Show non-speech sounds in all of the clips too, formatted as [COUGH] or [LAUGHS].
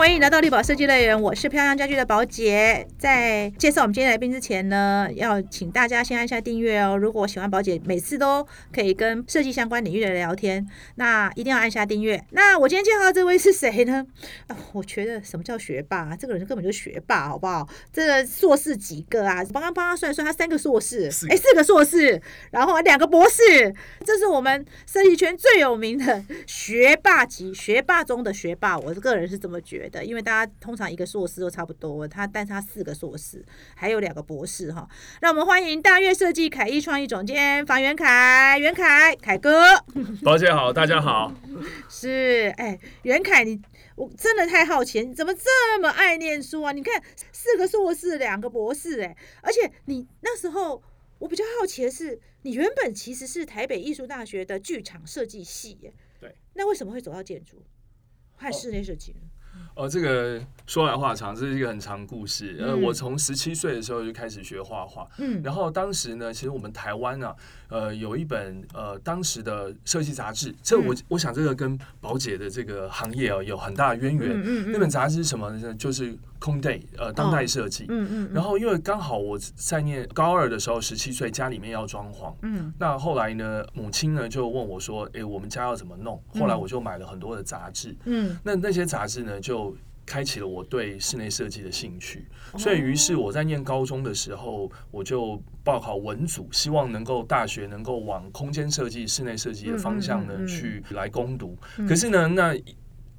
欢迎来到绿宝设计乐园，我是漂亮家居的宝姐。在介绍我们今天来宾之前呢，要请大家先按下订阅哦。如果喜欢宝姐每次都可以跟设计相关领域的人聊天，那一定要按下订阅。那我今天介绍的这位是谁呢？[LAUGHS] 啊，我觉得什么叫学霸？啊这个人根本就是学霸，好不好？这个硕士几个啊？我刚刚帮他算算，他三个硕士，哎，四个硕士，然后两个博士，这是我们设计圈最有名的学霸级，学霸中的学霸。我个人是这么觉得。的，因为大家通常一个硕士都差不多，他但是他四个硕士，还有两个博士哈。让我们欢迎大悦设计凯艺创意总监房元凯，元凯，凯哥，宝姐好，大家好。[LAUGHS] 是，哎，元凯，你我真的太好奇，你怎么这么爱念书啊？你看四个硕士，两个博士，哎，而且你那时候我比较好奇的是，你原本其实是台北艺术大学的剧场设计系，耶。对，那为什么会走到建筑，还室内设计呢？哦，这个说来话长，这是一个很长故事。呃，我从十七岁的时候就开始学画画，嗯，然后当时呢，其实我们台湾呢。呃，有一本呃，当时的设计杂志，这我我想这个跟宝姐的这个行业啊有很大的渊源。嗯那本杂志是什么呢？就是空 day，呃，当代设计。嗯嗯。然后因为刚好我在念高二的时候，十七岁，家里面要装潢。嗯。那后来呢，母亲呢就问我说：“哎，我们家要怎么弄？”后来我就买了很多的杂志。嗯。那那些杂志呢，就开启了我对室内设计的兴趣。所以，于是我在念高中的时候，我就。报考文组，希望能够大学能够往空间设计、室内设计的方向呢去来攻读。可是呢，那。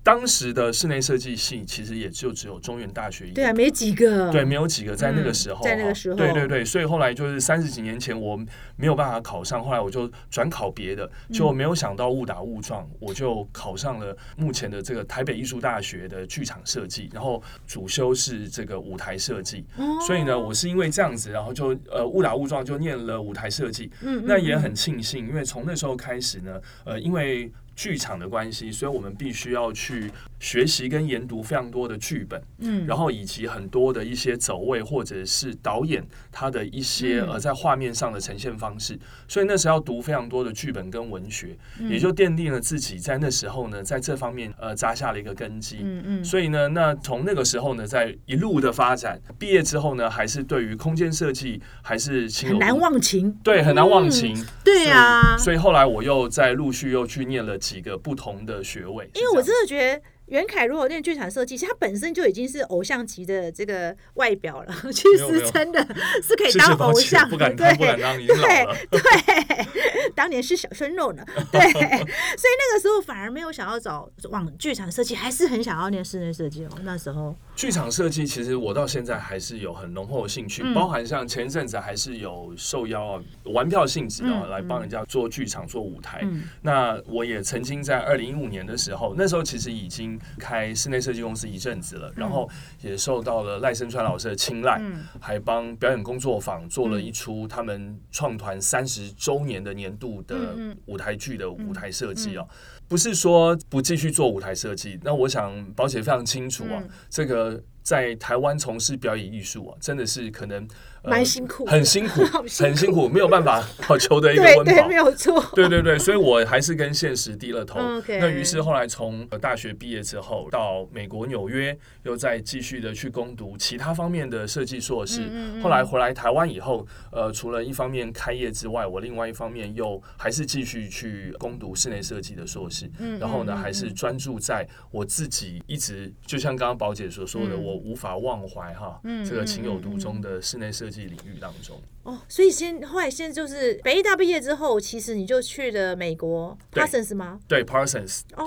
当时的室内设计系其实也就只有中原大学一对啊，没几个，对，没有几个在那个时候，在那个时候，对对对，所以后来就是三十几年前我没有办法考上，后来我就转考别的，就没有想到误打误撞，我就考上了目前的这个台北艺术大学的剧场设计，然后主修是这个舞台设计，所以呢，我是因为这样子，然后就呃误打误撞就念了舞台设计，嗯，那也很庆幸，因为从那时候开始呢，呃，因为。剧场的关系，所以我们必须要去学习跟研读非常多的剧本，嗯，然后以及很多的一些走位或者是导演他的一些呃在画面上的呈现方式，所以那时候要读非常多的剧本跟文学，也就奠定了自己在那时候呢在这方面呃扎下了一个根基，嗯嗯，所以呢，那从那个时候呢，在一路的发展，毕业之后呢，还是对于空间设计还是很难忘情，对，很难忘情，对啊，所以后来我又在陆续又去念了。几个不同的学位，因为我真的觉得袁凯如果练剧场设计，其实他本身就已经是偶像级的这个外表了，[LAUGHS] 其实真的是可以当偶像，不敢当，不敢当，对对，[LAUGHS] 当年是小鲜肉呢，对，[LAUGHS] 所以那个时候反而没有想要找往剧场设计，还是很想要念室内设计哦，那时候。剧场设计其实我到现在还是有很浓厚的兴趣，包含像前一阵子还是有受邀啊，玩票性质啊，来帮人家做剧场做舞台。那我也曾经在二零一五年的时候，那时候其实已经开室内设计公司一阵子了，然后也受到了赖声川老师的青睐，还帮表演工作坊做了一出他们创团三十周年的年度的舞台剧的舞台设计啊。不是说不继续做舞台设计，那我想宝姐非常清楚啊，这个在台湾从事表演艺术啊，真的是可能。蛮辛苦，很辛苦，很辛苦，没有办法好求得一个温饱，没有错。对对对，所以我还是跟现实低了头。那于是后来从大学毕业之后，到美国纽约，又再继续的去攻读其他方面的设计硕士。后来回来台湾以后，呃，除了一方面开业之外，我另外一方面又还是继续去攻读室内设计的硕士。然后呢，还是专注在我自己一直就像刚刚宝姐所说的，我无法忘怀哈，这个情有独钟的室内设。计领域当中哦，所以先后来先就是北艺大毕业之后，其实你就去了美国 Parsons 吗？对 Parsons 哦，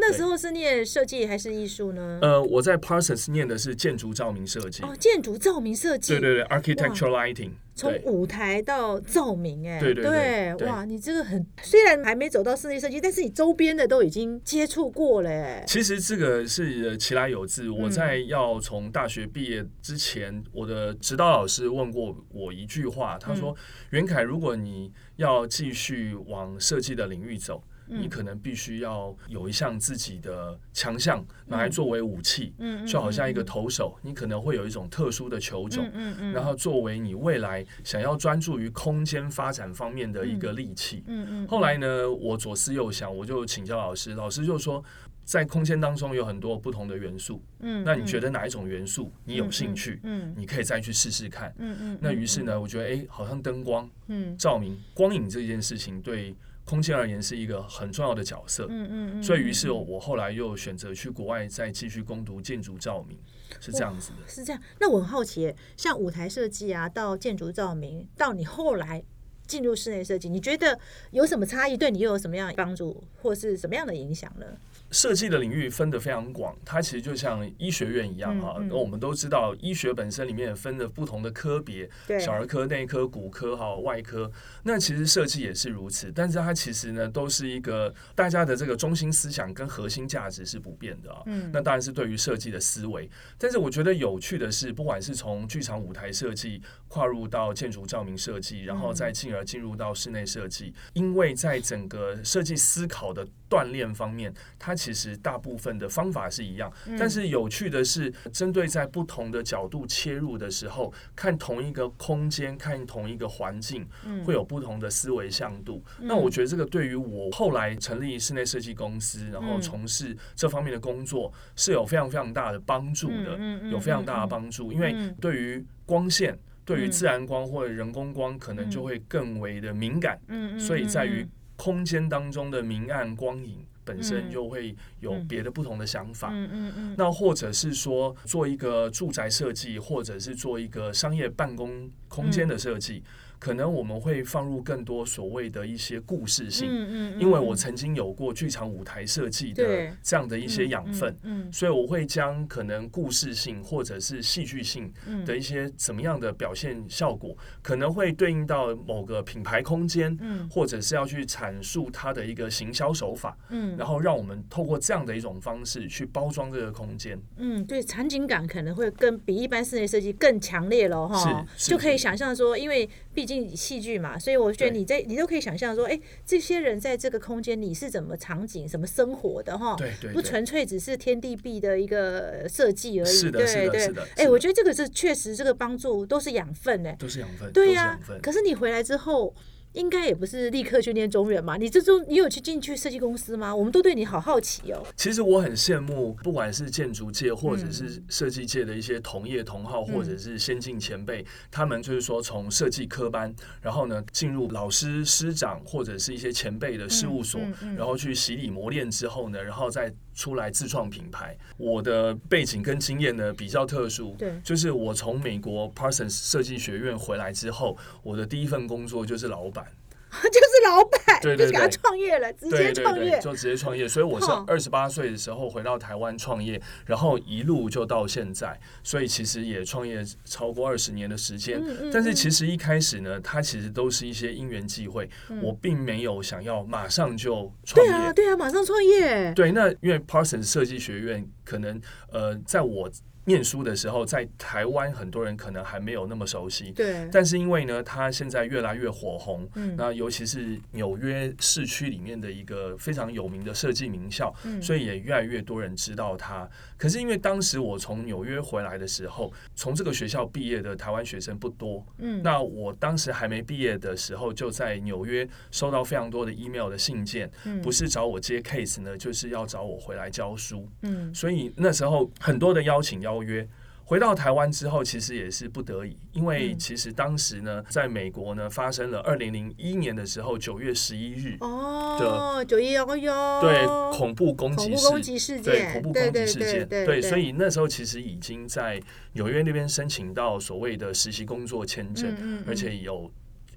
那时候是念设计还是艺术呢？呃，我在 Parsons 念的是建筑照明设计哦，建筑照明设计，对对对，Architectural Lighting。从舞台到照明，哎，对对对，哇，你这个很虽然还没走到室内设计，但是你周边的都已经接触过了。其实这个是其来有自，我在要从大学毕业之前，我的指导老师问过我一句话，他说：“袁凯，如果你要继续往设计的领域走。”你可能必须要有一项自己的强项拿来作为武器，就好像一个投手，你可能会有一种特殊的球种，然后作为你未来想要专注于空间发展方面的一个利器。后来呢，我左思右想，我就请教老师，老师就说。在空间当中有很多不同的元素，嗯，那你觉得哪一种元素你有兴趣？嗯，你可以再去试试看，嗯嗯。那于是呢，我觉得哎，好像灯光、嗯，照明、光影这件事情对空间而言是一个很重要的角色，嗯嗯。所以于是我后来又选择去国外再继续攻读建筑照明，是这样子的。是这样。那我很好奇，像舞台设计啊，到建筑照明，到你后来进入室内设计，你觉得有什么差异？对你又有什么样的帮助，或是什么样的影响呢？设计的领域分得非常广，它其实就像医学院一样哈。那我们都知道，医学本身里面分着不同的科别，小儿科、内科、骨科哈、外科。那其实设计也是如此，但是它其实呢，都是一个大家的这个中心思想跟核心价值是不变的啊。嗯，那当然是对于设计的思维。但是我觉得有趣的是，不管是从剧场舞台设计跨入到建筑照明设计，然后再进而进入到室内设计，因为在整个设计思考的锻炼方面，它其实大部分的方法是一样，但是有趣的是，针对在不同的角度切入的时候，看同一个空间，看同一个环境，会有不同的思维向度。那我觉得这个对于我后来成立室内设计公司，然后从事这方面的工作，是有非常非常大的帮助的，有非常大的帮助。因为对于光线，对于自然光或者人工光，可能就会更为的敏感。嗯嗯，所以在于空间当中的明暗光影。本身就会有别的不同的想法，嗯嗯嗯，那或者是说做一个住宅设计，或者是做一个商业办公空间的设计。可能我们会放入更多所谓的一些故事性，嗯嗯，因为我曾经有过剧场舞台设计的这样的一些养分，嗯，所以我会将可能故事性或者是戏剧性的一些怎么样的表现效果，可能会对应到某个品牌空间，嗯，或者是要去阐述它的一个行销手法，嗯，然后让我们透过这样的一种方式去包装这个空间，嗯，对，场景感可能会更比一般室内设计更强烈了哈，就可以想象说，因为毕竟。戏剧嘛，所以我觉得你在你都可以想象说，哎，这些人在这个空间，你是怎么场景、什么生活的哈？对对，不纯粹只是天地壁的一个设计而已。是的，是的，是的。哎，我觉得这个是确实，这个帮助都是养分哎，都是养分。对呀，可是你回来之后。应该也不是立刻去念中原嘛？你这中你有去进去设计公司吗？我们都对你好好奇哦。其实我很羡慕，不管是建筑界或者是设计界的一些同业同好，或者是先进前辈，他们就是说从设计科班，然后呢进入老师师长或者是一些前辈的事务所，然后去洗礼磨练之后呢，然后再出来自创品牌。我的背景跟经验呢比较特殊，对，就是我从美国 Parsons 设计学院回来之后，我的第一份工作就是老板。[LAUGHS] 就是老板，对对对，创业了，直接创业，就直接创业。所以我是二十八岁的时候回到台湾创业，然后一路就到现在，所以其实也创业超过二十年的时间。但是其实一开始呢，它其实都是一些因缘际会，我并没有想要马上就创业。对啊，对啊，马上创业。对，那因为 Parsons 设计学院可能呃，在我。念书的时候，在台湾很多人可能还没有那么熟悉，对。但是因为呢，他现在越来越火红，嗯，那尤其是纽约市区里面的一个非常有名的设计名校，嗯，所以也越来越多人知道他。可是因为当时我从纽约回来的时候，从这个学校毕业的台湾学生不多，嗯，那我当时还没毕业的时候，就在纽约收到非常多的 email 的信件，嗯，不是找我接 case 呢，就是要找我回来教书，嗯，所以那时候很多的邀请邀。邀约。回到台湾之后，其实也是不得已，因为其实当时呢，在美国呢发生了二零零一年的时候九月十一日哦，九一幺幺。对恐怖攻击事件，对恐怖攻击事件，对，所以那时候其实已经在纽约那边申请到所谓的实习工作签证，而且有。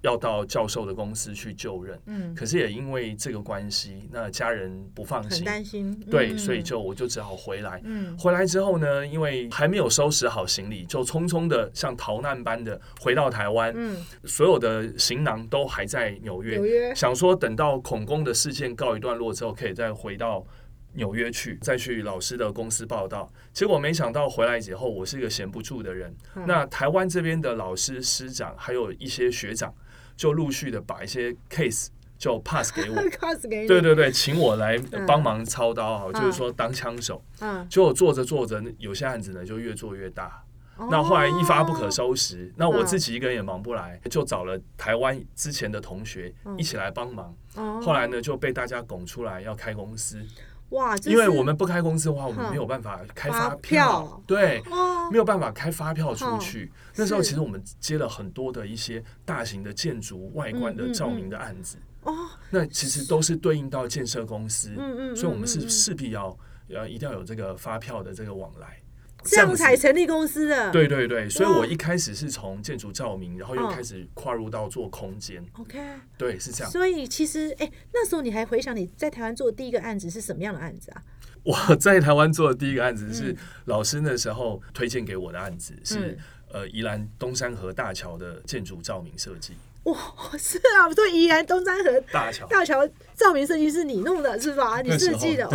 要到教授的公司去就任，嗯，可是也因为这个关系，那家人不放心，担心，对，所以就我就只好回来。嗯，回来之后呢，因为还没有收拾好行李，就匆匆的像逃难般的回到台湾。嗯，所有的行囊都还在纽约，纽约想说等到恐攻的事件告一段落之后，可以再回到纽约去，再去老师的公司报道。结果没想到回来以后，我是一个闲不住的人。那台湾这边的老师、师长，还有一些学长。就陆续的把一些 case 就 pass 给我，[LAUGHS] 对对对，请我来帮忙操刀啊，就是说当枪手。嗯，结果做着做着，有些案子呢就越做越大。那后来一发不可收拾，那我自己一个人也忙不来，就找了台湾之前的同学一起来帮忙。后来呢就被大家拱出来要开公司。哇，因为我们不开公司的话，我们没有办法开发发票对，哦没有办法开发票出哦去。那时候其实我们接了很多的一些大型的建筑外观的照明的案子，哦，那其实都是对应到建设公司，嗯嗯所以我们是势必要呃一定要有这个发票的这个往来。这样才成立公司的。对对对，所以我一开始是从建筑照明，然后又嗯开始跨入到做空间，，OK。对，是这样。所以其实，哎、那时候你还回想你在台湾做的第一个案子是什么样的案子啊？我在台湾做的第一个案子是嗯老师那时候推荐给我的案子，是嗯呃宜兰东山河大桥的建筑照明设计。哇，是啊，对，宜兰东山河大桥大桥照明设计是你弄的是吧？你设计的 [LAUGHS] 哦。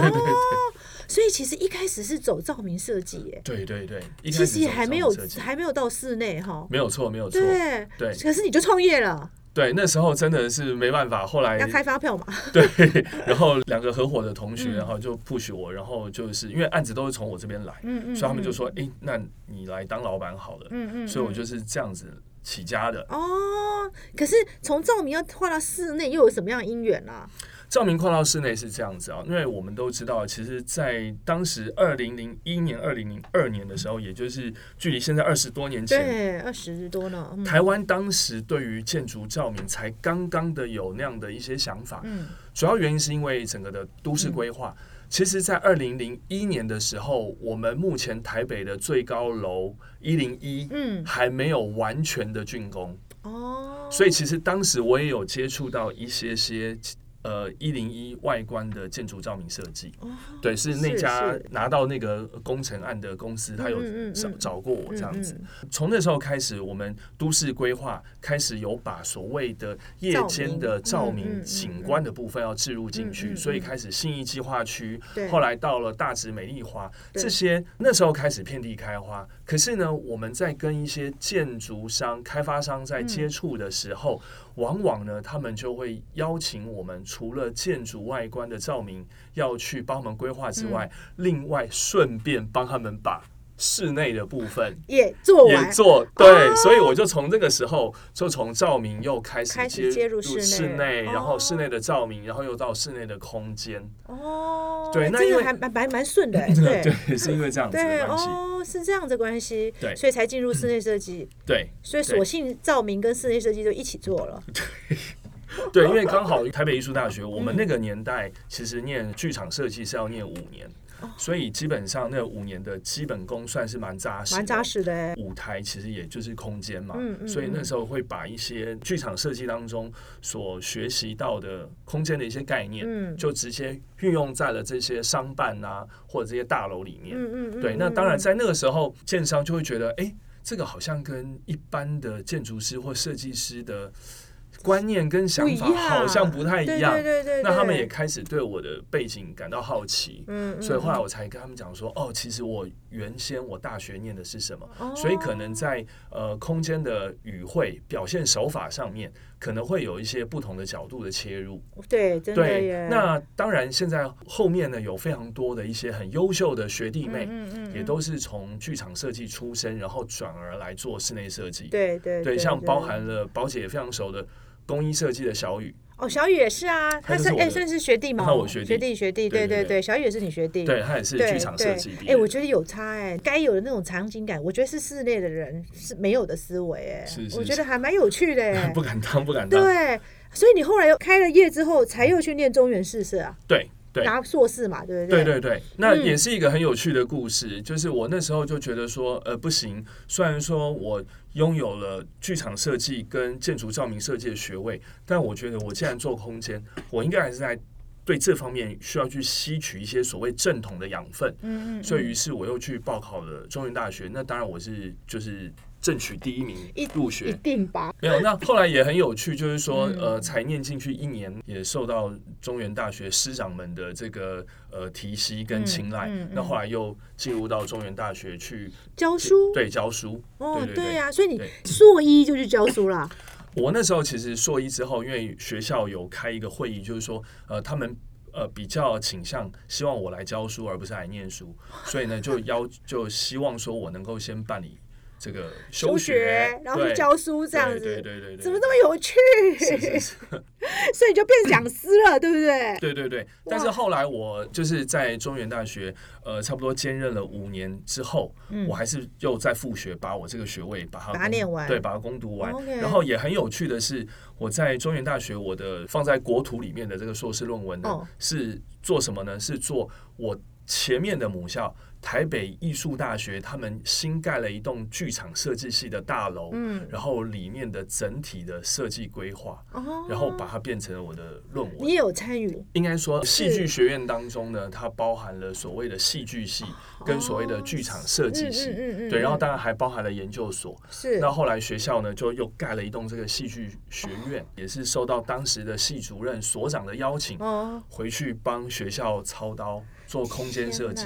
所以其实一开始是走照明设计耶，对对对，一其实也还没有还没有到室内哈。没有错，没有错。对对可是你就创业了，对，那时候真的是没办法，后来要开发票嘛？对，然后两个合伙的同学，嗯然后就 push 我，然后就是因为案子都是从我这边来，嗯嗯所以他们就说：“哎、那你来当老板好了。嗯嗯，所以我嗯就是这样子起家的。哦，可是从照明要跨到室内，又有什么样的因缘啊？照明跨到室内是这样子啊，因为我们都知道，其实，在当时二零零一年、二零零二年的时候，也就是距离现在二十多年前，对，二十多呢。嗯台湾当时对于建筑照明才刚刚的有那样的一些想法，嗯主要原因是因为整个的都市规划。其实，在二零零一年的时候，我们目前台北的最高楼一零一嗯。还没有完全的竣工，哦，所以其实当时我也有接触到一些些呃一零一外观的建筑照明设计。哦对，是那家拿到那个工程案的公司，他有嗯嗯嗯找嗯找过我这样子嗯。从那时候开始，我们都市规划开始有把所谓的夜间的照明景观的部分要置入进嗯去，所以开始信义计划区，后来到了大直美丽华，这些那时候开始遍地开花。可是呢，我们在跟一些建筑商、开发商在接触的时候，往往呢，他们就会邀请我们，除了建筑外观的照明要去帮我们规划之外，嗯。另外顺便帮他们把室内的部分也做也，做对，哦。所以我就从这个时候就从照明又开始开始接入室室内内，然后哦室内的照明，然后又到室内的空间。哦，对那因为这个还蛮蛮蛮顺的欸，[LAUGHS] 对。对，是因为这样子的关系。哦，是这样的关系，对。所以才进入室内设计，对所以索性照明跟室内设计就一起做了，[LAUGHS] 对，因为刚好 [LAUGHS] 台北艺术大学，我们嗯。那个年代其实念剧场设计是要念五年，哦所以基本上那五年的基本功算是蛮扎实，蛮扎。实的欸，舞台其实也就是空间嘛，嗯嗯所以那时候会把一些剧场设计当中所学习到的空间的一些概念，嗯就直接运用在了这些商办啊或者这些大楼里面。对，那嗯当然嗯在那个时候，建商就会觉得，哎、这个好像跟一般的建筑师或设计师的观念跟想法好像不太一样。对对对对，那他们也开始对我的背景感到好奇，嗯，嗯所以后来嗯我才跟他们讲说，哦，其实我原先我大学念的是什么，哦。所以可能在呃空间的语汇表现手法上面，可能会有一些不同的角度的切入。对，真的对耶，，那当然现在后面呢有非常多的一些很优秀的学弟妹，嗯嗯嗯也都是从剧场设计出身，然后转而来做室内设计。对对对，像包含了宝姐也非常熟的工艺设计的小雨，哦，小雨也是啊，他是哎，算是学弟嘛，我学弟。学弟学弟，对对对小雨也是你学弟，对，他也是对剧场设计毕对，业的。哎，我觉得有差哎，该有的那种场景感，我觉得是室内的人是没有的思维哎。是，是我觉得还蛮有趣的哎。[LAUGHS] 不，敢当，不敢当。对，所以你后来又开了业之后，才又去念中原试社啊，对对拿硕士嘛，对不对对对对，那嗯也是一个很有趣的故事。就是我那时候就觉得说，呃，不行，虽然说我拥有了剧场设计跟建筑照明设计的学位，但我觉得我既然做空间，我应该还是在对这方面需要去吸取一些所谓正统的养分。嗯嗯，所以于是我又去报考了中原大学。那当然我是就是争取第一名一一入学。定吧，没有，那后来也很有趣，就是说，嗯呃，才念进去一年，也受到中原大学师长们的这个呃提携跟青睐。嗯嗯嗯那后来又进入到中原大学去教书，对教书。哦对，呀，所以你硕一就去教书啦，[LAUGHS] 我那时候其实硕一之后，因为学校有开一个会议，就是说，呃，他们。呃，比较倾向希望我来教书，而不是来念书，所以呢，就要就希望说我能够先办理这个休学，然后去教书这样子，对对对，怎么这么有趣？[LAUGHS] 所以就变讲师了，对不对？对对对。但是后来我就是在中原大学，呃，差不多兼任了五年之后，我还是又在复学，把我这个学位把它念完，对，把它攻读完。然后也很有趣的是，我在中原大学，我的放在国土里面的这个硕士论文呢，是做什么呢？是做我前面的母校。台北艺术大学他们新盖了一栋剧场设计系的大楼，嗯，然后里面的整体的设计规划，哦，然后把它变成了我的论文。你也有参与？应该说，戏剧学院当中呢，它包含了所谓的戏剧系跟所谓的剧场设计系，嗯嗯对，然后当然还包含了研究所。是。那后来学校呢，就又盖了一栋这个戏剧学院，也是受到当时的系主任、所长的邀请，哦，回去帮学校操刀做空间设计。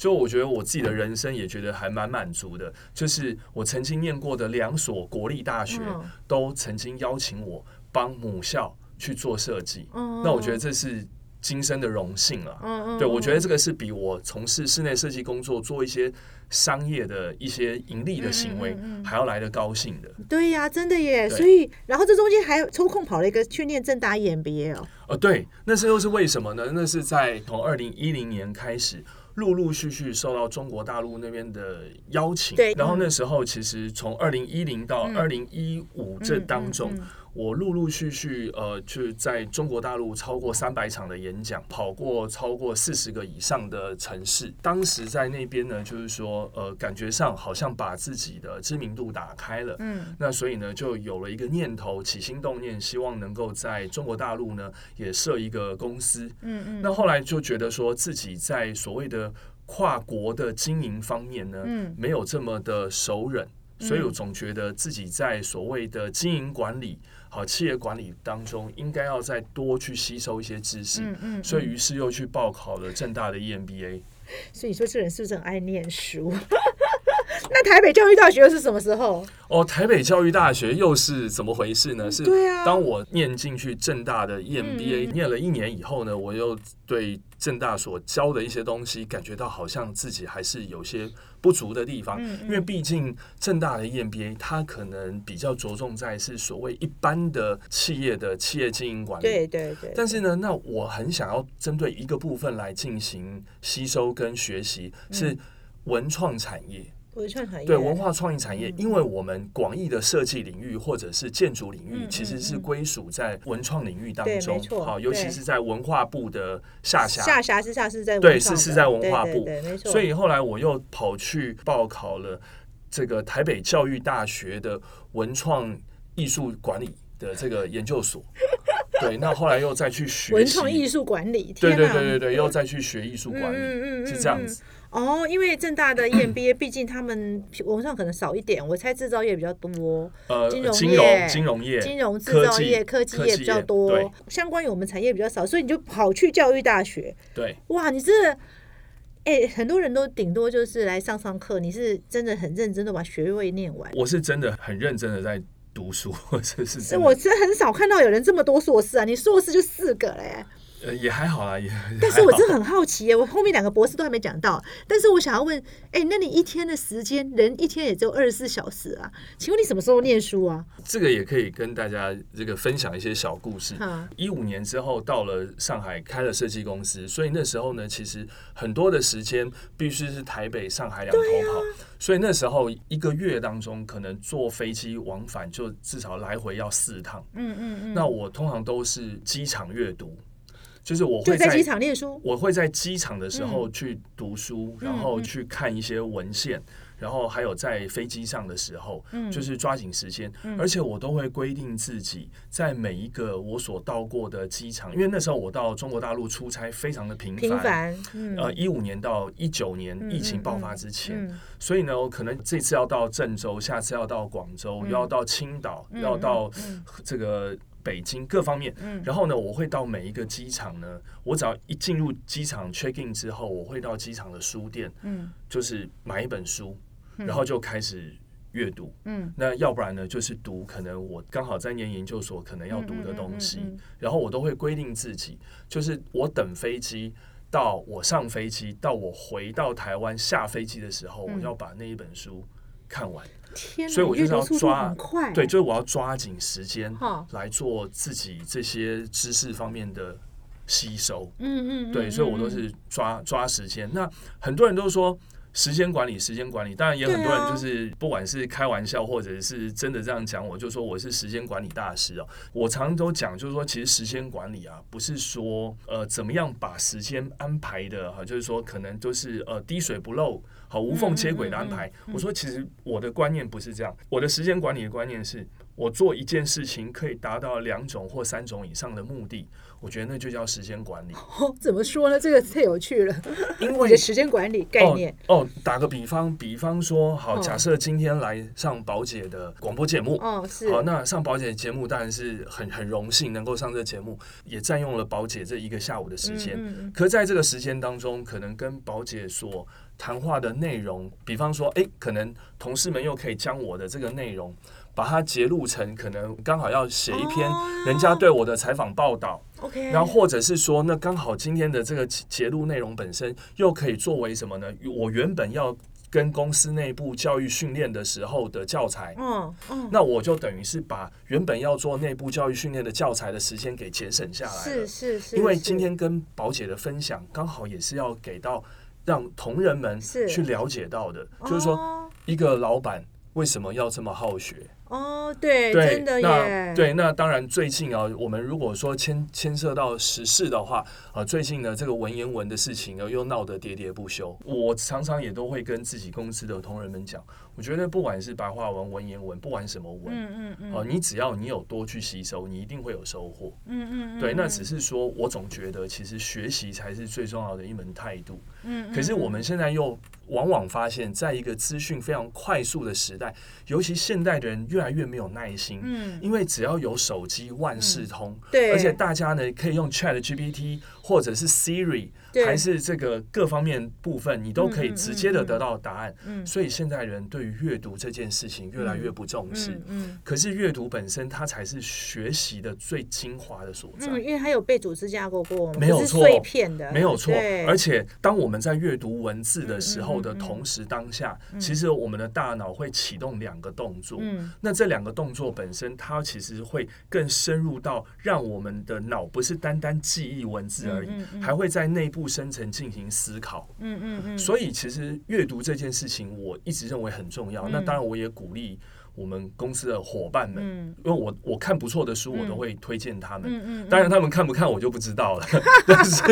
就我觉得我自己的人生也觉得还蛮满足的，就是我曾经念过的两所国立大学都曾经邀请我帮母校去做设计，那我觉得这是今生的荣幸了。对，我觉得这个是比我从事室内设计工作做一些商业的一些盈利的行为还要来的高兴的。对呀，真的耶。所以，然后这中间还抽空跑了一个去念正大 EMBA 哦。呃，对，那是又是为什么呢？那是在从二零一零年开始。陆陆续续受到中国大陆那边的邀请，然后那时候其实从二零一零到二零一五这当中。我陆陆续续呃，就在中国大陆超过三百场的演讲，跑过超过四十个以上的城市。当时在那边呢，就是说呃，感觉上好像把自己的知名度打开了。嗯，那所以呢，就有了一个念头，起心动念，希望能够在中国大陆呢也设一个公司。嗯嗯。那后来就觉得说自己在所谓的跨国的经营方面呢，嗯，没有这么的熟稔，所以我总觉得自己在所谓的经营管理。好，企业管理当中应该要再多去吸收一些知识，嗯嗯，所以于是又去报考了正大的 EMBA。所以你说这人是不是很爱念书？那台北教育大学又是什么时候？哦，台北教育大学又是怎么回事呢？是。当我念进去正大的 EMBA，念了一年以后呢，我又对正大所教的一些东西感觉到好像自己还是有些。不足的地方，因为毕竟正大的 EMBA 它可能比较着重在是所谓一般的企业的企业经营管理，对对对。但是呢，那我很想要针对一个部分来进行吸收跟学习，是文创产业。文创产业对文化创意产业，因为我们广义的设计领域或者是建筑领域，其实是归属在文创领域当中。好，尤其是在文化部的下辖。下辖之下是在对，是是在文化部。对，没错。所以后来我又跑去报考了这个台北教育大学的文创艺术管理的这个研究所。[LAUGHS] 对，那后来又再去学文创艺术管理。对对对对对，又再去学艺术管理，是这样子。哦，因为正大的 EMBA，毕竟他们 [CLEARS THROAT] 文上可能少一点，我猜制造业比较多，呃，金融业、金融业、金融制造业、科技业比较多，相关于我们产业比较少，所以你就跑去教育大学。对，哇，你这，哎，很多人都顶多就是来上上课，你是真的很认真的把学位念完。我是真的很认真的在读书，或者是，我是很少看到有人这么多硕士啊，你硕士就四个嘞。呃，也还好啦，也。但是我真的很好奇耶，我后面两个博士都还没讲到。但是我想要问，哎，那你一天的时间，人一天也只有二十四小时啊？请问你什么时候念书啊？这个也可以跟大家这个分享一些小故事。一五年之后到了上海开了设计公司，所以那时候呢，其实很多的时间必须是台北、上海两头跑。所以那时候一个月当中，可能坐飞机往返就至少来回要四趟。嗯嗯嗯。那我通常都是机场阅读。就是我会在机场念书，我会在机场的时候去读书，然后去看一些文献，然后还有在飞机上的时候，就是抓紧时间，而且我都会规定自己在每一个我所到过的机场，因为那时候我到中国大陆出差非常的频繁，呃，一五年到一九年疫情爆发之前，所以呢，我可能这次要到郑州，下次要到广州，又要到青岛，要到这个。北京各方面，然后呢，我会到每一个机场呢，我只要一进入机场 check in 之后，我会到机场的书店，嗯，就是买一本书，然后就开始阅读，嗯，那要不然呢，就是读可能我刚好在念研究所可能要读的东西，然后我都会规定自己，就是我等飞机到我上飞机到我回到台湾下飞机的时候，我要把那一本书看完。天，所以我就是要抓快，对，就是我要抓紧时间来做自己这些知识方面的吸收。嗯嗯，对，嗯所以我都是抓抓时间。那很多人都说时间管理，时间管理，当然也很多人就是不管是开玩笑或者是真的这样讲，我就说我是时间管理大师哦。我常常都讲，就是说其实时间管理啊，不是说呃怎么样把时间安排的哈，就是说可能都是呃滴水不漏。好无缝接轨的安排，我说其实我的观念不是这样，我的时间管理的观念是我做一件事情可以达到两种或三种以上的目的，我觉得那就叫时间管理。[LAUGHS] 哦，怎么说呢？这个太有趣了，因为时间管理概念，哦哦，打个比方，比方说，好，哦假设今天来上宝姐的广播节目。哦，是，好，那上宝姐的节目当然是很很荣幸能够上这个节目，也占用了宝姐这一个下午的时间。嗯嗯可在这个时间当中，可能跟宝姐所谈话的内容，比方说，诶，可能同事们又可以将我的这个内容，把它截录成可能刚好要写一篇哦人家对我的采访报道，，OK，然后或者是说，那刚好今天的这个节节录内容本身又可以作为什么呢？我原本要跟公司内部教育训练的时候的教材。嗯嗯，那我就等于是把原本要做内部教育训练的教材的时间给节省下来了。是是是，因为今天跟宝姐的分享，刚好也是要给到让同仁们去了解到的，就是说哦一个老板为什么要这么好学。哦，对，对真，的那，对，那当然最近啊，我们如果说牵牵涉到时事的话，啊，最近呢这个文言文的事情呢又闹得喋喋不休。我常常也都会跟自己公司的同仁们讲，我觉得不管是白话文、文言文，不管什么文，嗯嗯嗯，哦、你只要你有多去吸收，你一定会有收获。嗯嗯嗯，对，那嗯。只是说我总觉得其实学习才是最重要的一门态度。嗯，可是我们嗯现在又往往发现，在一个资讯非常快速的时代，尤其现代的人越来越没有耐心，嗯，因为只要有手机，万事通，对，而且大家呢可以用 Chat GPT 或者是 Siri，对还是这个各方面部分，你都可以直接的嗯得到答案。嗯所以现代人对于阅读这件事情越来越不重视。嗯嗯。可是阅读本身，它才是学习的最精华的所在。嗯，因为它有被组织架构过，没有错碎片的，没有错，而且当我们在阅读文字的时候的同时，当下其实我们的大脑会启动两个动作。嗯。那这两个动作本身，它其实会更深入到让我们的脑不是单单记忆文字而已还会在内部深层进行思考。嗯嗯嗯，所以，其实阅读这件事情，我一直认为很重要。嗯那当然，我也鼓励我们公司的伙伴们，嗯因为我我看不错的书，我嗯都会推荐他们。嗯嗯，当然，他们看不看我就不知道了，[LAUGHS] 但是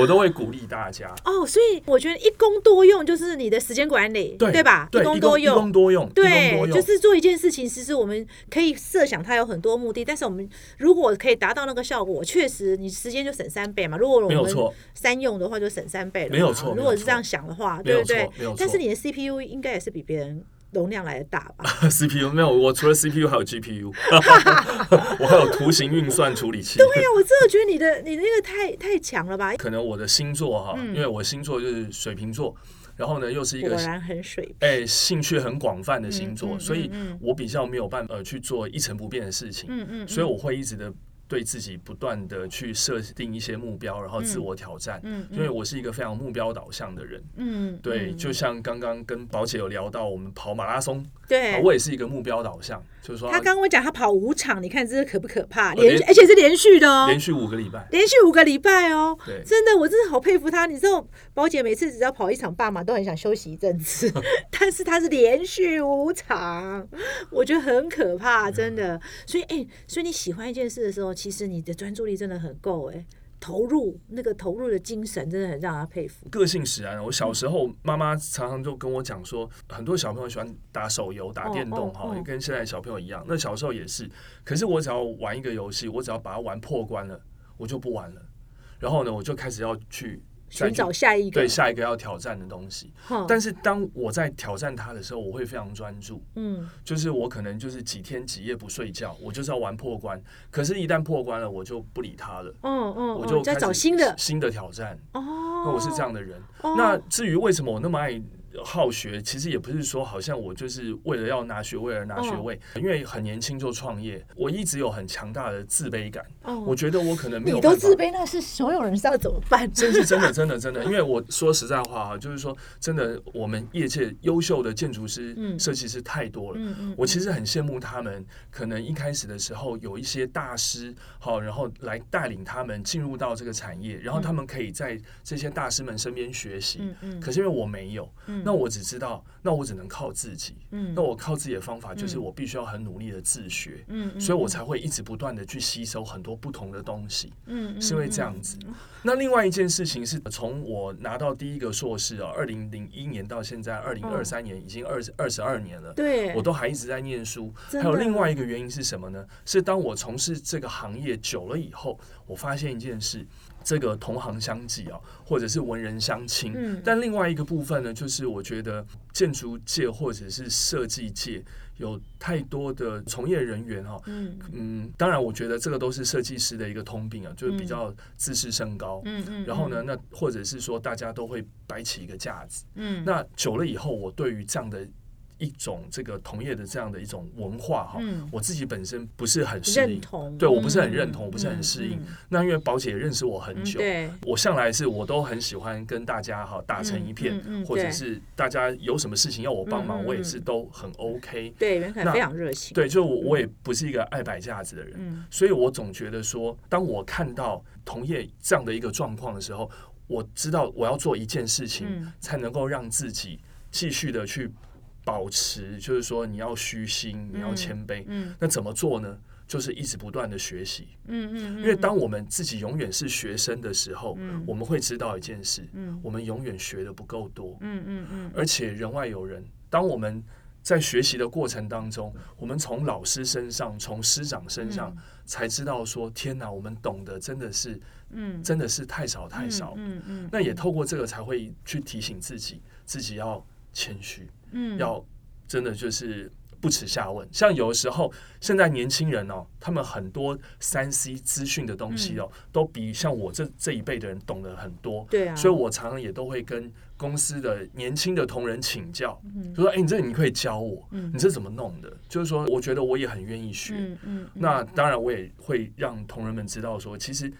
我都会鼓励大家。哦，所以我觉得一工多用就是你的时间管理，对吧？对，一工多一工用。多用，一工对多，用就是做一件事情，其实我们可以设想它有很多目的，但是我们如果可以达到那个效果，确实你时间就省三倍嘛。如果我们没有错，三用的话，就省三倍了。没有错如果是这样想的话，对不对。但是你的 CPU 应该也是比别人容量来的大吧？[LAUGHS] CPU 没有，我除了 CPU 还有 GPU，[LAUGHS] [LAUGHS] 我还有图形运算处理器。对呀，我真的觉得你的你那个太太强了吧？可能我的星座哈，嗯因为我星座就是水瓶座，然后呢又是一个果然很水哎兴趣很广泛的星座，嗯嗯所以我比较没有办法呃去做一成不变的事情，嗯嗯，所以我会一直的对自己不断的去设定一些目标，然后自我挑战。嗯，嗯因为我是一个非常目标导向的人，嗯。对，嗯。就像刚刚跟宝姐有聊到，我们跑马拉松，对。啊，我也是一个目标导向，就是说他刚我讲他跑五场，你看这可不可怕？呃连续而且是连续的哦，连续五个礼拜，连续五个礼拜哦。对，真的，我真的好佩服他。你知道，宝姐每次只要跑一场半马，都很想休息一阵子，[LAUGHS] 但是他是连续五场，我觉得很可怕，真的。所以，哎、所以你喜欢一件事的时候，其实你的专注力真的很够，哎，投入那个投入的精神，真的很让他佩服。个性使然。我小时候，妈妈常常就跟我讲说，很多小朋友喜欢打手游、打电动，哈、哦哦也跟现在小朋友一样。那小时候也是，可是我只要玩一个游戏，我只要把它玩破关了，我就不玩了。然后呢，我就开始要去再寻去找下一个，对下一个要挑战的东西。但是当我在挑战它的时候，我会非常专注，嗯，就是我可能就是几天几夜不睡觉，我就是要玩破关。可是，一旦破关了，我就不理它了，嗯嗯，我就嗯再开始找新的新的挑战。哦。那我是这样的人。哦那至于为什么我那么爱好学，其实也不是说好像我就是为了要拿学位而拿学位，因为很年轻就创业，我一直有很强大的自卑感。哦，我觉得我可能没有。你都自卑，那是所有人是要怎么办？真是真的，真的，真的。因为我说实在话哈，就是说真的，我们业界优秀的建筑师、设计师太多了。嗯嗯。我其实很羡慕他们，可能一开始的时候有一些大师，好，然后来带领他们进入到这个产业，然后他们可以在这些大师们身边学习。嗯嗯。可是因为我没有，那我只知道，那我只能靠自己。嗯。那我靠自己的方法就是我必须要很努力的自学。嗯。所以我才会一直不断的去吸收很多不同的东西。嗯。是因为这样子。那另外一件事情是从我拿到第一个硕士啊，二零零一年到现在二零二三年，已经二十二十二年了。对。我都还一直在念书。还有另外一个原因是什么呢？是当我从事这个行业久了以后，我发现一件事。这个同行相忌啊，或者是文人相亲。嗯，但另外一个部分呢，就是我觉得建筑界或者是设计界有太多的从业人员哈。嗯嗯，当然，我觉得这个都是设计师的一个通病啊，就是比较自视甚高。嗯嗯，然后呢，那或者是说大家都会摆起一个架子。嗯，那久了以后，我对于这样的。一种这个同业的这样的一种文化哈，我自己本身不是很适应，对我不是很认同，我不是很适应。那因为宝姐认识我很久，我向来是我都很喜欢跟大家哈打成一片，或者是大家有什么事情要我帮忙，我也是都很 OK。对，袁凯非常热情。对，就我我也不是一个爱摆架子的人，所以我总觉得说，当我看到同业这样的一个状况的时候，我知道我要做一件事情，才能够让自己继续的去。保持就是说，你要虚心，你要谦卑。嗯，那怎么做呢？就是一直不断的学习。嗯嗯，因为当我们自己永远是学生的时候，嗯，我们会知道一件事，嗯，我们永远学的不够多。嗯嗯嗯，而且人外有人，当我们在学习的过程当中，我们从老师身上、从师长身上才知道说，天哪，我们懂得真的是，嗯，真的是太少太少。嗯嗯，那也透过这个才会去提醒自己，自己要谦虚。嗯，要真的就是不耻下问。像有的时候，现在年轻人哦，他们很多三 C 资讯的东西哦，都比像我这这一辈的人懂得很多。对啊，所以我常常也都会跟公司的年轻的同仁请教，就说：“哎，你这你可以教我，你这怎么弄的？”就是说，我觉得我也很愿意学。嗯嗯，那当然我也会让同仁们知道说，其实。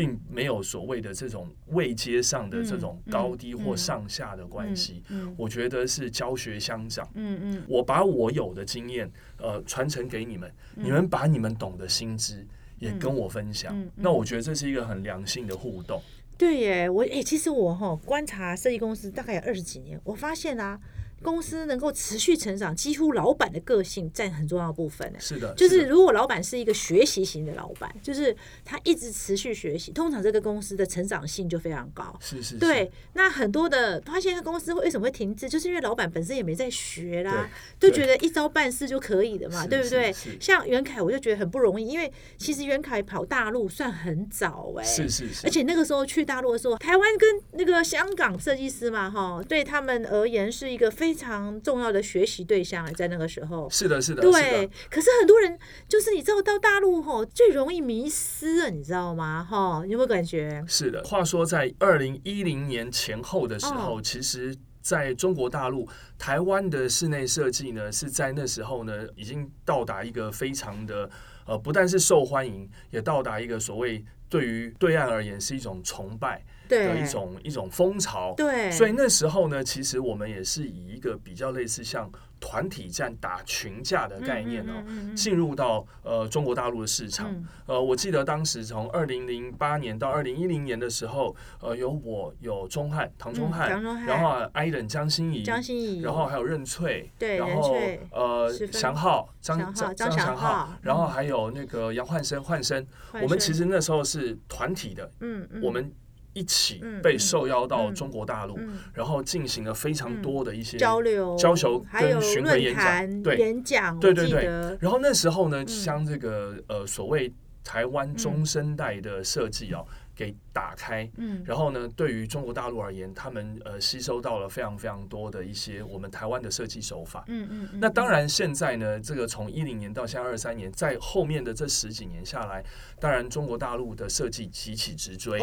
并没有所谓的这种位阶上的这种高低或上下的关系，我觉得是教学相长。嗯嗯，我把我有的经验呃传承给你们，你们把你们懂的心知也跟我分享。那我觉得这是一个很良性的互动。对耶，我哎，其实我哈观察设计公司大概有二十几年，我发现啊。公司能够持续成长，几乎老板的个性占很重要的部分。是的，就是如果老板是一个学习型的老板，就是他一直持续学习，通常这个公司的成长性就非常高。是是。对，那很多的发现，公司为什么会停滞，就是因为老板本身也没在学啦，就觉得一招半式就可以的嘛，对不对？像袁凯，我就觉得很不容易，因为其实袁凯跑大陆算很早哎，是是是。而且那个时候去大陆的时候，台湾跟那个香港设计师嘛，哈，对他们而言是一个非。非常重要的学习对象，在那个时候，是的，是的，对。可是很多人就是你知道，到大陆吼最容易迷失了，你知道吗？哈，有没有感觉？是的。话说，在二零一零年前后的时候，其实在中国大陆，台湾的室内设计呢，是在那时候呢，已经到达一个非常的呃，不但是受欢迎，也到达一个所谓对于对岸而言是一种崇拜。的一种一种风潮，对，所以那时候呢，其实我们也是以一个比较类似像团体战打群架的概念哦，进入到呃中国大陆的市场。呃，我记得当时从二零零八年到二零一零年的时候，呃，有我有钟汉唐钟汉，然后艾伦江心怡，江心怡，然后还有任翠，对，然后呃祥浩张张张祥浩，然后还有那个杨焕生。焕生，我们其实那时候是团体的，嗯嗯，我们。一起被受邀到中国大陆，然后进行了非常多的一些交流、交流跟巡回演讲，对演讲，对对对。然后那时候呢，将这个呃所谓台湾中生代的设计哦，给打开，嗯，然后呢，对于中国大陆而言，他们呃吸收到了非常非常多的一些我们台湾的设计手法，嗯嗯。那当然现在呢，这个从一零年到现在二三年，在后面的这十几年下来，当然中国大陆的设计急起直追。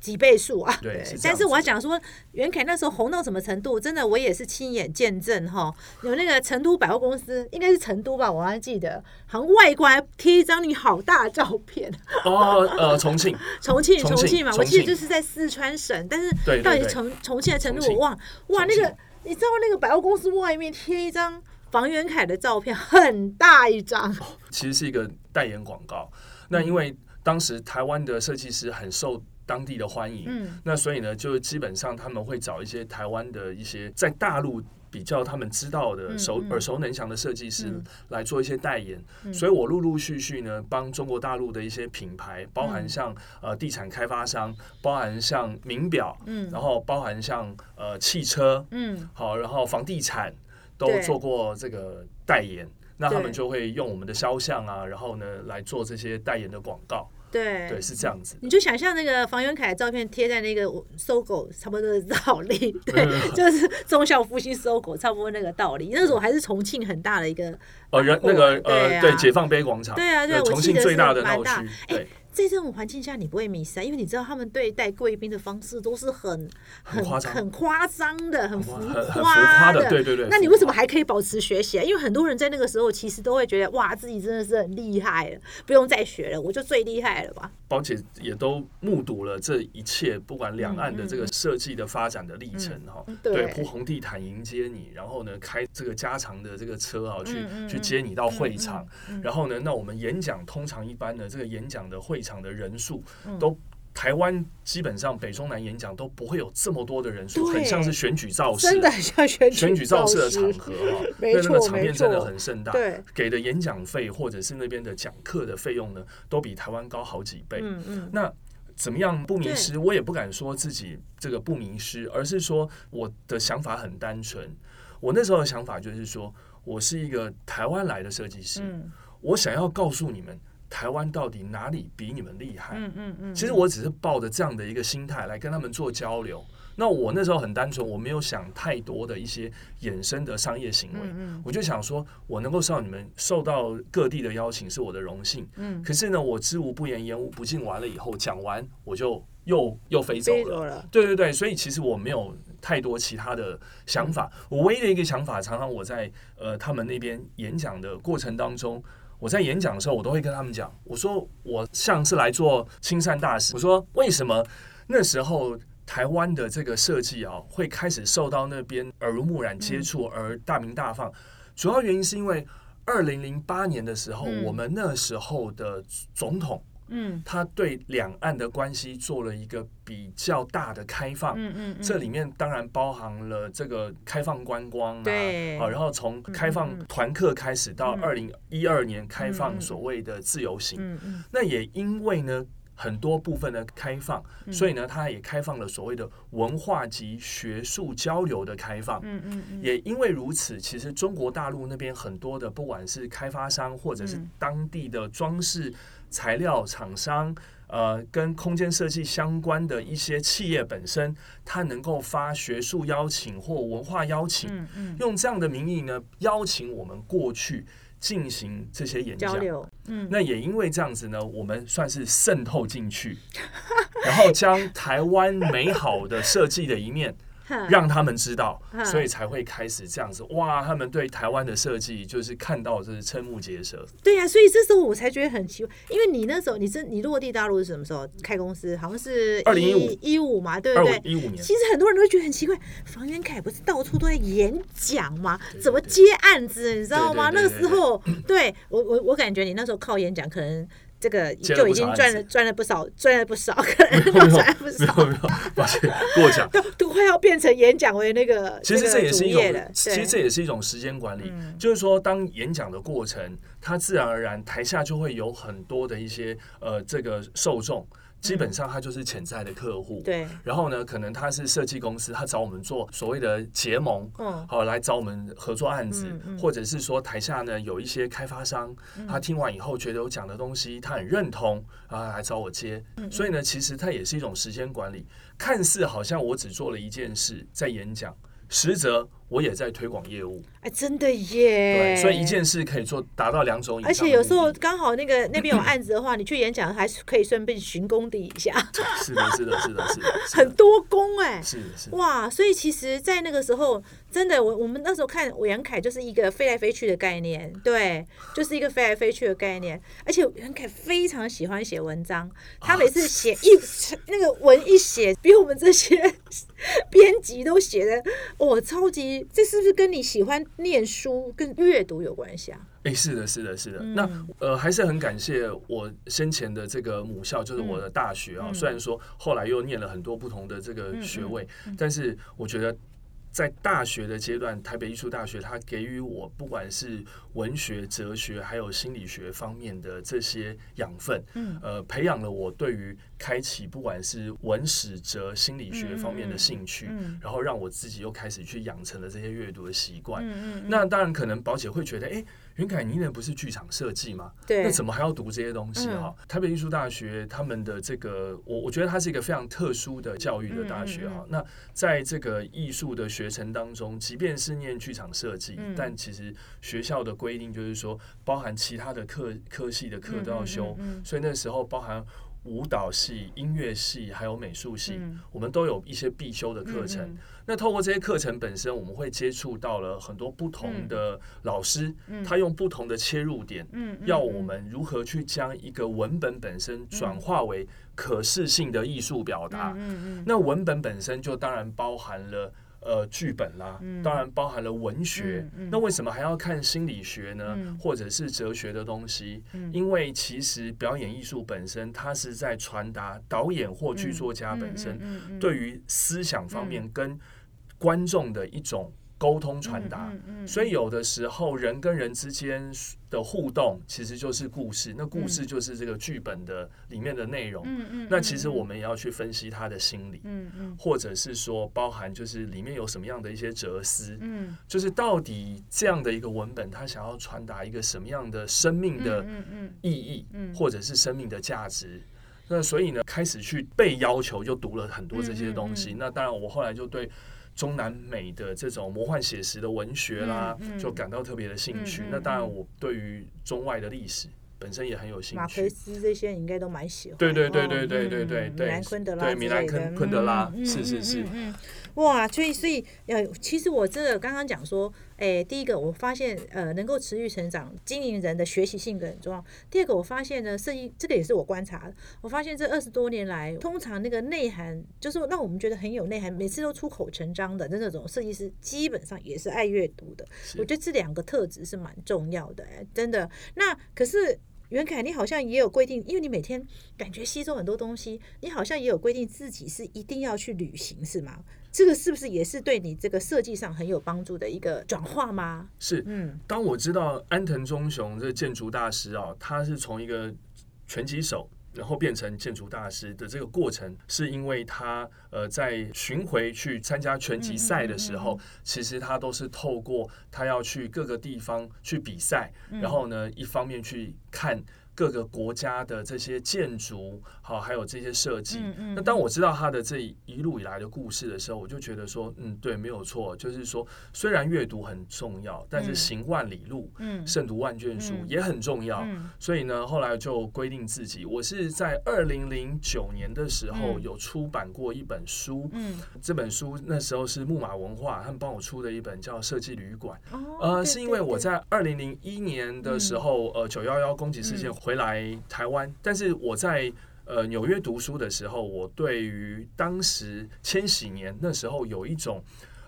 几倍数啊？对，但是我要讲说，袁凯那时候红到什么程度？真的，我也是亲眼见证哈。有那个成都百货公司，应该是成都吧？我还记得，好像外观贴一张你好大的照片。[LAUGHS] 哦，呃，重庆，重庆，重庆嘛，我记得就是在四川省，但是到底重重庆的程度我忘。哇，那个你知道那个百货公司外面贴一张房元凯的照片，很大一张。其实是一个代言广告。那因为当时台湾的设计师很受当地的欢迎，嗯，那所以呢，就基本上他们会找一些台湾的一些在大陆比较他们知道的熟耳熟能详的设计师来做一些代言。所以我陆陆续续呢，帮中国大陆的一些品牌，包含像呃地产开发商，包含像名表，嗯，然后包含像呃汽车，嗯，好，然后房地产都做过这个代言。那他们就会用我们的肖像啊，然后呢来做这些代言的广告。对，对，是这样子。你就想象那个房元凯的照片贴在那个搜狗，差不多的道理。对，[LAUGHS] 就是中校复兴搜狗，差不多那个道理。那时候还是重庆很大的一个呃，人那个呃，对，解放碑广场。对啊，对，重庆最大的闹区。对。在这种环境下，你不会迷失啊，因为你知道他们对待贵宾的方式都是很很很夸张的，很浮夸的。对对对。那你为什么还可以保持学习啊？因为很多人在那个时候其实都会觉得，哇，自己真的是很厉害了，不用再学了，我就最厉害了吧。宝姐也都目睹了这一切，不管两岸的这个设计的发展的历程哈。对。铺红地毯迎接你，然后呢，开这个加长的这个车啊，去去接你到会场。然后呢，那我们演讲通常一般呢这个演讲的会。场的人数都台湾基本上北中南演讲都不会有这么多的人数，很像是选举造势，真的像选选举造势的场合 [LAUGHS] 哈，那那个场面真的很盛大，对，给的演讲费或者是那边的讲课的费用呢，都比台湾高好几倍。嗯嗯，那怎么样不迷失？我也不敢说自己这个不迷失，而是说我的想法很单纯。我那时候的想法就是说，我是一个台湾来的设计师，我想要告诉你们。台湾到底哪里比你们厉害？嗯嗯嗯。其实我只是抱着这样的一个心态来跟他们做交流。那我那时候很单纯，我没有想太多的一些衍生的商业行为。嗯我就想说，我能够受到你们受到各地的邀请是我的荣幸。嗯。可是呢，我知无不言，言无不尽。完了以后讲完，我就又又飞走了。对对对，所以其实我没有太多其他的想法。我唯一的一个想法，常常我在呃他们那边演讲的过程当中。我在演讲的时候，我都会跟他们讲，我说我像是来做亲善大使。我说为什么那时候台湾的这个设计啊，会开始受到那边耳濡目染接触而大名大放？主要原因是因为二零零八年的时候，我们那时候的总统。嗯，他对两岸的关系做了一个比较大的开放，嗯嗯，这里面当然包含了这个开放观光啊，对，啊，然后从开放团客开始到二零一二年开放所谓的自由行，嗯嗯，那也因为呢很多部分的开放，所以呢他也开放了所谓的文化及学术交流的开放，嗯嗯嗯，也因为如此，其实中国大陆那边很多的不管是开发商或者是当地的装饰。材料厂商，呃，跟空间设计相关的一些企业本身，它能够发学术邀请或文化邀请，嗯嗯，用这样的名义呢，邀请我们过去进行这些演讲，嗯，那也因为这样子呢，我们算是渗透进去，[LAUGHS] 然后将台湾美好的设计的一面。让他们知道，所以才会开始这样子。哇，他们对台湾的设计就是看到就是瞠目结舌。对呀，所以这时候我才觉得很奇怪，因为你那时候你是你落地大陆是什么时候开公司？好像是二零一五一五嘛，对不对？一五年。其实很多人都会觉得很奇怪，房元凯不是到处都在演讲吗？怎么接案子？你知道吗？那个时候，对我我我感觉你那时候靠演讲可能。这个就已经赚了赚了不少，赚了不少，[LAUGHS] 可能赚了不少。抱歉，过奖。都都快要变成演讲为那个，其实这也是一种，其实这也是一种时间管理。就是说，当演讲的过程，它自然而然台下就会有很多的一些呃这个受众。基本上他就是潜在的客户，对。然后呢，可能他是设计公司，他找我们做所谓的结盟，嗯，好来找我们合作案子，或者是说台下呢有一些开发商，他听完以后觉得我讲的东西他很认同，啊来找我接。所以呢，其实它也是一种时间管理，看似好像我只做了一件事在演讲，实则我也在推广业务，哎，真的耶！对，所以一件事可以做达到两种以上。而且有时候刚好那个那边有案子的话，你去演讲还是可以顺便寻工地一下。是的，是的，是的，是的，[LAUGHS] 很多工哎，是是哇！所以其实，在那个时候，真的，我我们那时候看我杨凯就是一个飞来飞去的概念，对，就是一个飞来飞去的概念。而且杨凯非常喜欢写文章，他每次写一 [LAUGHS] [LAUGHS] 那个文一写，比我们这些编辑都写的哦，超级。这是不是跟你喜欢念书、跟阅读有关系啊？哎，是的，是的，是的。那呃，还是很感谢我先前的这个母校，就是我的大学啊。虽然说后来又念了很多不同的这个学位，但是我觉得。在大学的阶段，台北艺术大学它给予我不管是文学、哲学，还有心理学方面的这些养分，嗯，呃，培养了我对于开启不管是文史哲心理学方面的兴趣，然后让我自己又开始去养成了这些阅读的习惯。嗯嗯，那当然可能宝姐会觉得，哎。袁凯，你那不是剧场设计吗？对，那怎么还要读这些东西哈？台北艺术大学他们的这个，我我觉得它是一个非常特殊的教育的大学哈。那在这个艺术的学程当中，即便是念剧场设计，但其实学校的规定就是说，包含其他的科科系的课都要修，所以那时候包含。舞蹈系、音乐系还有美术系，我们都有一些必修的课程。那透过这些课程本身，我们会接触到了很多不同的老师，他用不同的切入点，要我们如何去将一个文本本身转化为可视性的艺术表达。那文本本身就当然包含了。呃，剧本啦，当然包含了文学。那为什么还要看心理学呢？或者是哲学的东西？因为其实表演艺术本身，它是在传达导演或剧作家本身对于思想方面跟观众的一种。沟通传达，所以有的时候人跟人之间的互动其实就是故事，那故事就是这个剧本的里面的内容。那其实我们也要去分析他的心理，或者是说包含就是里面有什么样的一些哲思，就是到底这样的一个文本，他想要传达一个什么样的生命的意义，或者是生命的价值。那所以呢，开始去被要求就读了很多这些东西。那当然，我后来就对。中南美的这种魔幻写实的文学啦，就感到特别的兴趣。那当然，我对于中外的历史本身也很有兴趣。马奎斯这些应该都蛮喜欢。对对对对对对对对。米兰昆德拉对米兰昆昆德拉，是是是。哇，所以所以呃，其实我真的刚刚讲说，哎，第一个我发现呃，能够持续成长，经营人的学习性格很重要。第二个，我发现呢，设计这个也是我观察的，我发现这二十多年来，通常那个内涵就是让我们觉得很有内涵，每次都出口成章的那种设计师，基本上也是爱阅读的。我觉得这两个特质是蛮重要的，哎，真的。那可是。袁凯，你好像也有规定，因为你每天感觉吸收很多东西，你好像也有规定自己是一定要去旅行，是吗？这个是不是也是对你这个设计上很有帮助的一个转化吗？是，嗯，当我知道安藤忠雄这建筑大师啊，他是从一个拳击手。然后变成建筑大师的这个过程，是因为他呃在巡回去参加拳击赛的时候，其实他都是透过他要去各个地方去比赛，然后呢一方面去看。各个国家的这些建筑，好，还有这些设计。那当我知道他的这一路以来的故事的时候，我就觉得说，嗯，对，没有错。就是说，虽然阅读很重要，但是行万里路，嗯，胜读万卷书也很重要。所以呢，后来就规定自己，我是在二零零九年的时候有出版过一本书。嗯，这本书那时候是木马文化他们帮我出的一本叫《设计旅馆》。呃，是因为我在二零零一年的时候，呃，九幺幺攻击事件。回来台湾，但是我在呃纽约读书的时候，我对于当时千禧年那时候有一种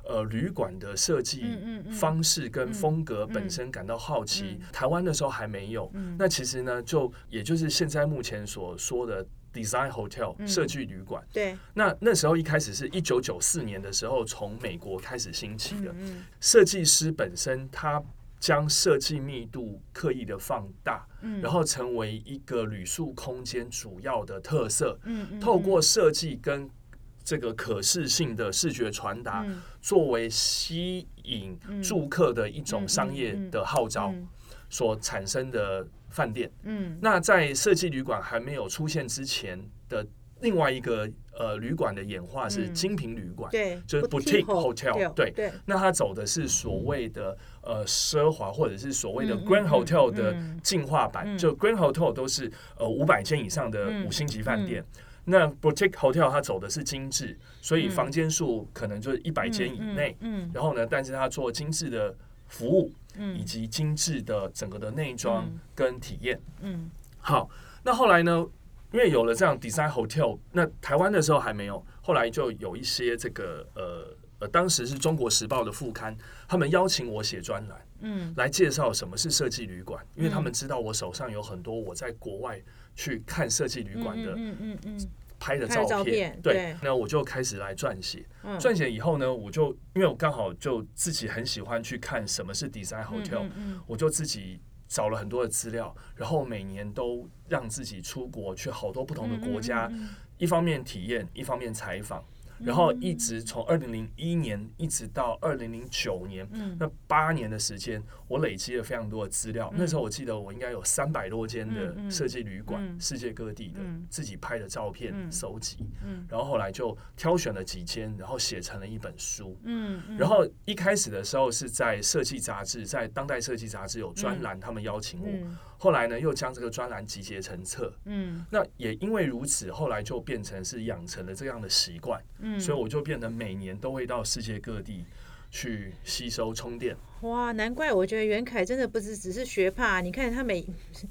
呃旅馆的设计方式跟风格本身感到好奇。台湾那时候还没有，那其实呢，就也就是现在目前所说的 design hotel 设计旅馆。对，那那时候一开始是一九九四年的时候从美国开始兴起的，设计师本身他。将设计密度刻意的放大，然后成为一个旅宿空间主要的特色。透过设计跟这个可视性的视觉传达，作为吸引住客的一种商业的号召所产生的饭店。那在设计旅馆还没有出现之前的另外一个。呃旅馆的演化是精品旅馆，对，就是 boutique hotel，对对。那它走的是所谓的呃奢华或者是所谓的 grand hotel 的进化版，就 grand hotel 都是呃五百间以上的五星级饭店。那 boutique hotel 它走的是精致，所以房间数可能就是一百间以内。嗯，然后呢，但是它做精致的服务，嗯，以及精致的整个的内装跟体验。嗯，好，那后来呢，因为有了这样 design hotel，那台湾的时候还没有，后来就有一些这个呃呃，当时是中国时报的副刊，他们邀请我写专栏，嗯，来介绍什么是设计旅馆，因为他们知道我手上有很多我在国外。去看设计旅馆的，嗯嗯嗯拍的照片，对，那我就开始来撰写。撰写以后呢，我就因为我刚好就自己很喜欢去看什么是 design hotel，我就自己找了很多的资料，然后每年都让自己出国去好多不同的国家，一方面体验，一方面采访。然后一直从二零零一年一直到二零零九年，那八年的时间，我累积了非常多的资料。那时候我记得我应该有三百多间的设计旅馆，世界各地的自己拍的照片收集。然后后来就挑选了几间，然后写成了一本书。然后一开始的时候是在设计杂志，在当代设计杂志有专栏，他们邀请我。后来呢，又将这个专栏集结成册。嗯，那也因为如此，后来就变成是养成了这样的习惯。嗯，所以我就变得每年都会到世界各地去吸收充电。哇，难怪我觉得袁凯真的不是只是学霸。你看他每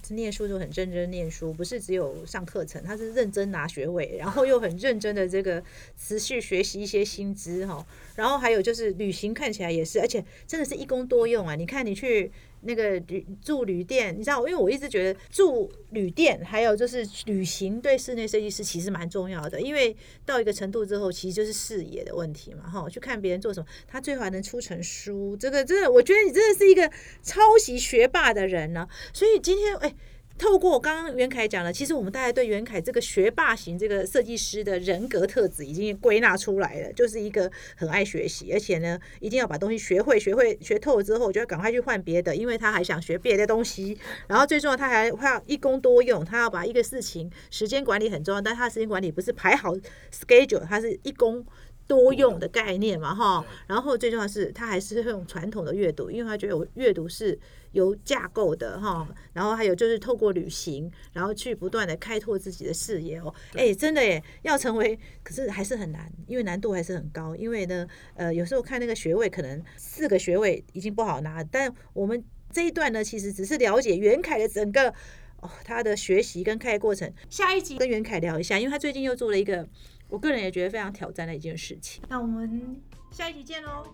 念书都很认真念书，不是只有上课程，他是认真拿学位，然后又很认真的这个持续学习一些新知哈。然后还有就是旅行看起来也是，而且真的是一工多用啊。你看你去。那个旅住旅店，你知道，因为我一直觉得住旅店还有就是旅行对室内设计师其实蛮重要的，因为到一个程度之后，其实就是视野的问题嘛，哈，去看别人做什么，他最后还能出成书，这个真的，我觉得你真的是一个抄袭学霸的人呢，所以今天，哎。透过刚刚袁凯讲了，其实我们大家对袁凯这个学霸型这个设计师的人格特质已经归纳出来了，就是一个很爱学习，而且呢，一定要把东西学会、学会、学透了之后，就要赶快去换别的，因为他还想学别的东西。然后最重要，他还要一工多用，他要把一个事情时间管理很重要，但他时间管理不是排好 schedule，他是一工。多用的概念嘛，哈，然后最重要是，他还是用传统的阅读，因为他觉得我阅读是有架构的，哈，然后还有就是透过旅行，然后去不断的开拓自己的视野哦，哎，真的耶，要成为，可是还是很难，因为难度还是很高，因为呢，呃，有时候看那个学位，可能四个学位已经不好拿，但我们这一段呢，其实只是了解袁凯的整个哦他的学习跟开过程，下一集跟袁凯聊一下，因为他最近又做了一个。我个人也觉得非常挑战的一件事情。那我们下一集见喽。